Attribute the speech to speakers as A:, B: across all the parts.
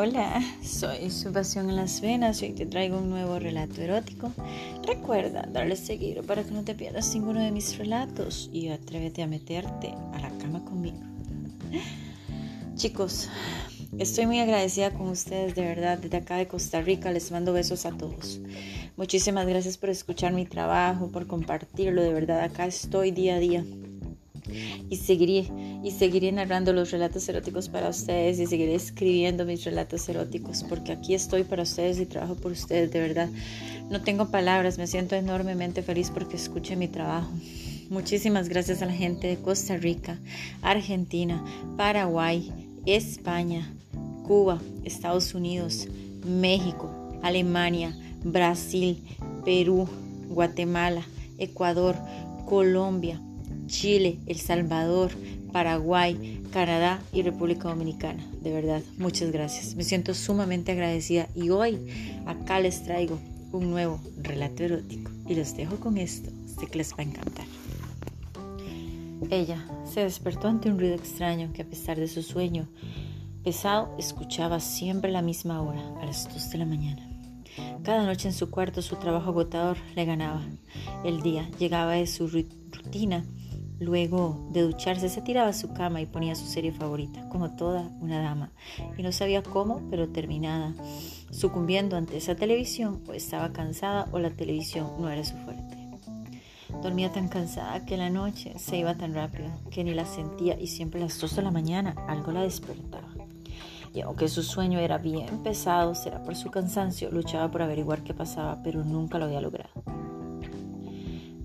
A: Hola, soy su pasión en las venas y hoy te traigo un nuevo relato erótico. Recuerda darle seguir para que no te pierdas ninguno de mis relatos y atrévete a meterte a la cama conmigo. Chicos, estoy muy agradecida con ustedes, de verdad, desde acá de Costa Rica les mando besos a todos. Muchísimas gracias por escuchar mi trabajo, por compartirlo, de verdad, acá estoy día a día y seguiré y seguiré narrando los relatos eróticos para ustedes y seguiré escribiendo mis relatos eróticos porque aquí estoy para ustedes y trabajo por ustedes de verdad. No tengo palabras me siento enormemente feliz porque escuché mi trabajo. Muchísimas gracias a la gente de Costa Rica Argentina Paraguay España Cuba Estados Unidos México Alemania Brasil Perú Guatemala Ecuador Colombia Chile, El Salvador, Paraguay, Canadá y República Dominicana. De verdad, muchas gracias. Me siento sumamente agradecida y hoy acá les traigo un nuevo relato erótico y los dejo con esto. Sé que les va a encantar. Ella se despertó ante un ruido extraño que a pesar de su sueño pesado escuchaba siempre la misma hora, a las 2 de la mañana. Cada noche en su cuarto su trabajo agotador le ganaba. El día llegaba de su rutina Luego de ducharse se tiraba a su cama y ponía su serie favorita, como toda una dama, y no sabía cómo, pero terminada, sucumbiendo ante esa televisión, o estaba cansada o la televisión no era su fuerte. Dormía tan cansada que la noche se iba tan rápido que ni la sentía y siempre a las dos de la mañana algo la despertaba. Y aunque su sueño era bien pesado, será por su cansancio, luchaba por averiguar qué pasaba, pero nunca lo había logrado.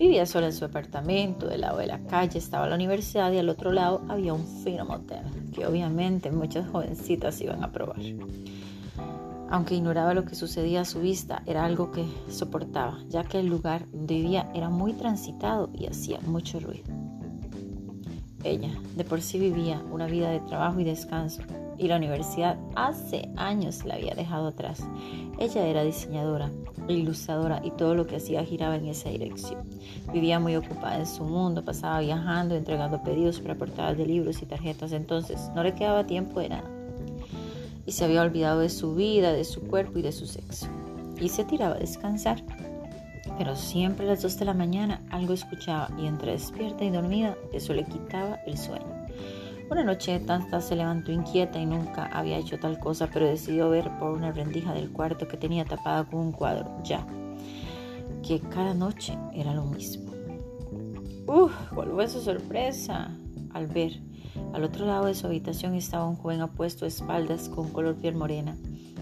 A: Vivía sola en su apartamento, del lado de la calle estaba la universidad y al otro lado había un fino motel, que obviamente muchas jovencitas iban a probar. Aunque ignoraba lo que sucedía a su vista, era algo que soportaba, ya que el lugar donde vivía era muy transitado y hacía mucho ruido. Ella de por sí vivía una vida de trabajo y descanso, y la universidad hace años la había dejado atrás. Ella era diseñadora, ilustradora y todo lo que hacía giraba en esa dirección. Vivía muy ocupada en su mundo, pasaba viajando, entregando pedidos para portadas de libros y tarjetas, entonces no le quedaba tiempo de nada. Y se había olvidado de su vida, de su cuerpo y de su sexo. Y se tiraba a descansar. Pero siempre a las dos de la mañana algo escuchaba y entre despierta y dormida eso le quitaba el sueño. Una noche Tanta se levantó inquieta y nunca había hecho tal cosa, pero decidió ver por una rendija del cuarto que tenía tapada con un cuadro, ya, que cada noche era lo mismo. ¡Uf! ¿Cuál fue su sorpresa? Al ver, al otro lado de su habitación estaba un joven apuesto a espaldas con color piel morena,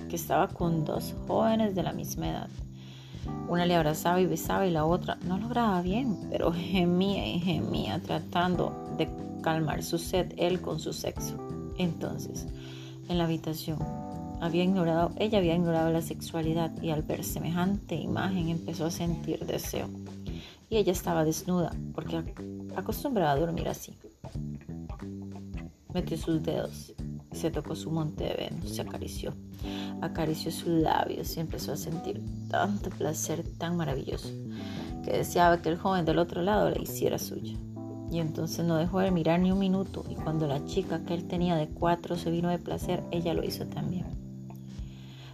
A: que estaba con dos jóvenes de la misma edad. Una le abrazaba y besaba y la otra no lograba bien, pero gemía y gemía tratando de calmar su sed él con su sexo. Entonces, en la habitación, había ignorado, ella había ignorado la sexualidad y al ver semejante imagen empezó a sentir deseo. Y ella estaba desnuda porque acostumbraba a dormir así. Metió sus dedos se tocó su monte de Venus, se acarició. Acarició sus labios y empezó a sentir tanto placer tan maravilloso que deseaba que el joven del otro lado le hiciera suya. Y entonces no dejó de mirar ni un minuto y cuando la chica que él tenía de cuatro se vino de placer, ella lo hizo también.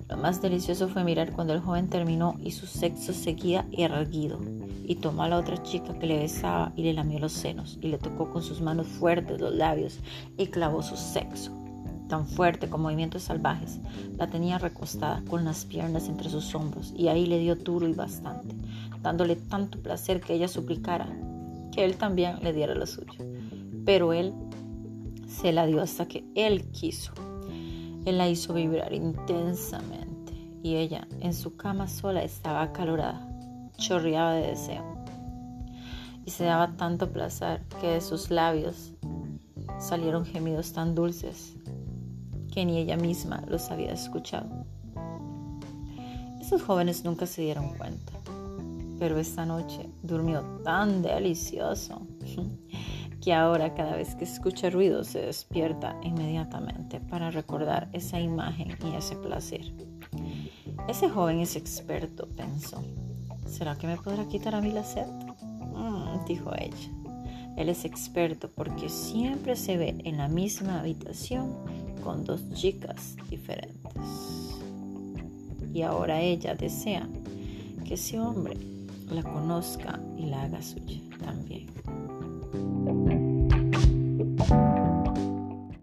A: Lo más delicioso fue mirar cuando el joven terminó y su sexo seguía erguido y tomó a la otra chica que le besaba y le lamió los senos y le tocó con sus manos fuertes los labios y clavó su sexo. Tan fuerte con movimientos salvajes, la tenía recostada con las piernas entre sus hombros y ahí le dio duro y bastante, dándole tanto placer que ella suplicara él también le diera lo suyo. Pero él se la dio hasta que él quiso. Él la hizo vibrar intensamente y ella en su cama sola estaba acalorada, chorreaba de deseo. Y se daba tanto placer que de sus labios salieron gemidos tan dulces ni ella misma los había escuchado. Esos jóvenes nunca se dieron cuenta pero esta noche durmió tan delicioso que ahora cada vez que escucha ruido se despierta inmediatamente para recordar esa imagen y ese placer. Ese joven es experto, pensó. ¿Será que me podrá quitar a mí la sed? Mm, dijo ella. Él es experto porque siempre se ve en la misma habitación con dos chicas diferentes. Y ahora ella desea que ese hombre la conozca y la haga suya.